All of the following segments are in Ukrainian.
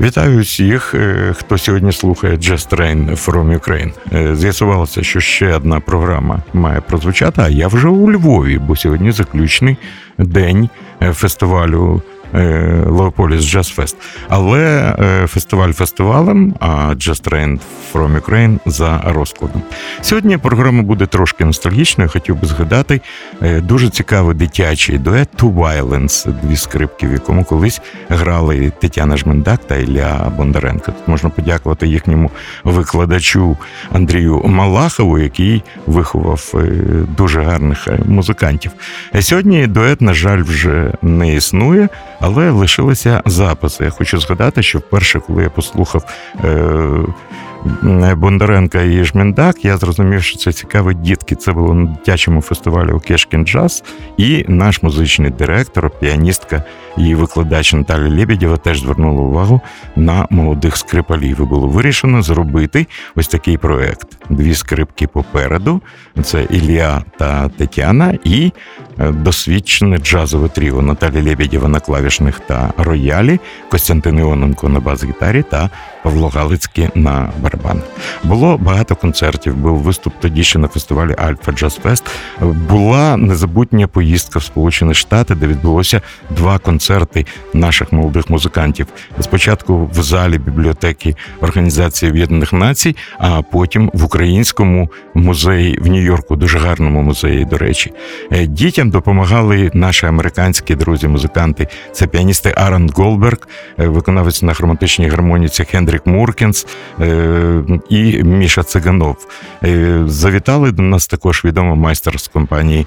Вітаю всіх, е, хто сьогодні слухає Just Train from Ukraine. Е, з'ясувалося, що ще одна програма має прозвучати. А я вже у Львові, бо сьогодні заключний день е, фестивалю Леополіс Jazz Fest. Але фестиваль фестивалем, а Just Train from Ukraine за розкладом. Сьогодні програма буде трошки ностальгічною. Хотів би згадати дуже цікавий дитячий дует «Two Violence», дві скрипки, в якому колись грали Тетяна Жмендак та Ілля Бондаренко. Тут можна подякувати їхньому викладачу Андрію Малахову, який виховав дуже гарних музикантів. Сьогодні дует, на жаль, вже не існує, але лишилися записи. Я хочу згадати, що вперше, коли я послухав. Бондаренка і Жміндак, я зрозумів, що це цікаві дітки. Це було на дитячому фестивалі у Кешкін Джаз, і наш музичний директор, піаністка і викладач Наталя Лебедєва теж звернула увагу на молодих скрипалів. І Було вирішено зробити ось такий проект: дві скрипки попереду. Це Ілля та Тетяна, і е, досвідчене джазове тріо Наталя Лебедєва на клавішних та роялі, Костянтин Іоненко на бас-гітарі та Павло Галицький на барабан. Було багато концертів. Був виступ тоді ще на фестивалі Альфа Джаз Фест. Була незабутня поїздка в Сполучені Штати, де відбулося два концерти наших молодих музикантів. Спочатку в залі бібліотеки Організації Об'єднаних Націй, а потім в українському музеї в Нью-Йорку, дуже гарному музеї. До речі, е, допомагали наші американські друзі-музиканти. Це піаністи Аран Голберг, е, виконавець на хроматичній гармоніці Хендрік Муркінс. Е, і Міша Циганов. Е, завітали до нас також відома майстер з компанії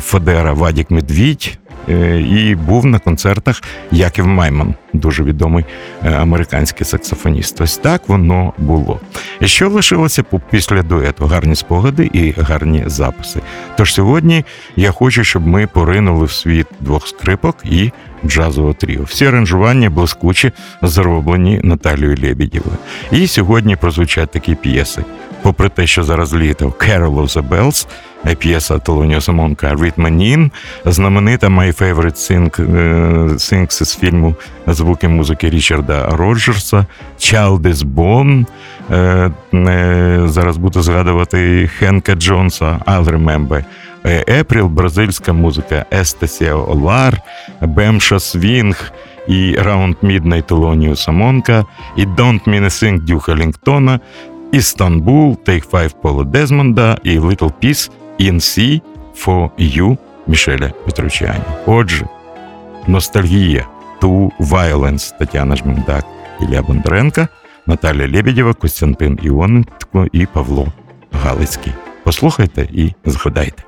Фодера Вадік Медвідь. Е, і був на концертах Яків Майман, дуже відомий американський саксофоніст. Ось так воно було. І що лишилося після дуету? Гарні спогади і гарні записи. Тож сьогодні я хочу, щоб ми поринули в світ двох скрипок і джазового тріо. Всі аранжування блискучі зроблені Наталією Лебедєвою. І сьогодні прозвучать такі п'єси. Попри те, що зараз літо. Carol of the Bells, п'єса Толоніо Самонка Ритманін, знаменита My Favorite Thing, Things з фільму звуки музики Річарда Роджерса, Child is Born, зараз буду згадувати Хенка Джонса, I'll Remember, Епріл, бразильська музика, Естесія Олар, Бемша Свінг і Раунд Міднай Толоніо Самонка, і Don't Mean a Thing Дюха Лінгтона, Істанбул, Take Five Пола Дезмонда і Little Piece In C for You Мішеля Петручані. Отже, ностальгія, Ту Violence Тетяна Жмендак, Ілля Бондаренка, Наталя Лебедєва, Костянтин Іоненко і Павло Галицький. Послухайте і згадайте.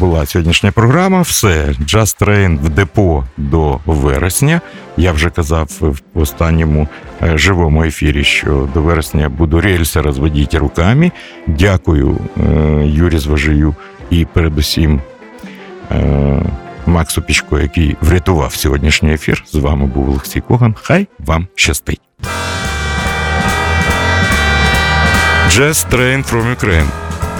Була сьогоднішня програма. Все, Just Train в депо до вересня. Я вже казав в останньому е, живому ефірі, що до вересня буду рельси розводити руками. Дякую е, Юрі Зважию і передусім е, Максу Пічко, який врятував сьогоднішній ефір. З вами був Олексій Коган. Хай вам щастить. Jazz Train from Ukraine.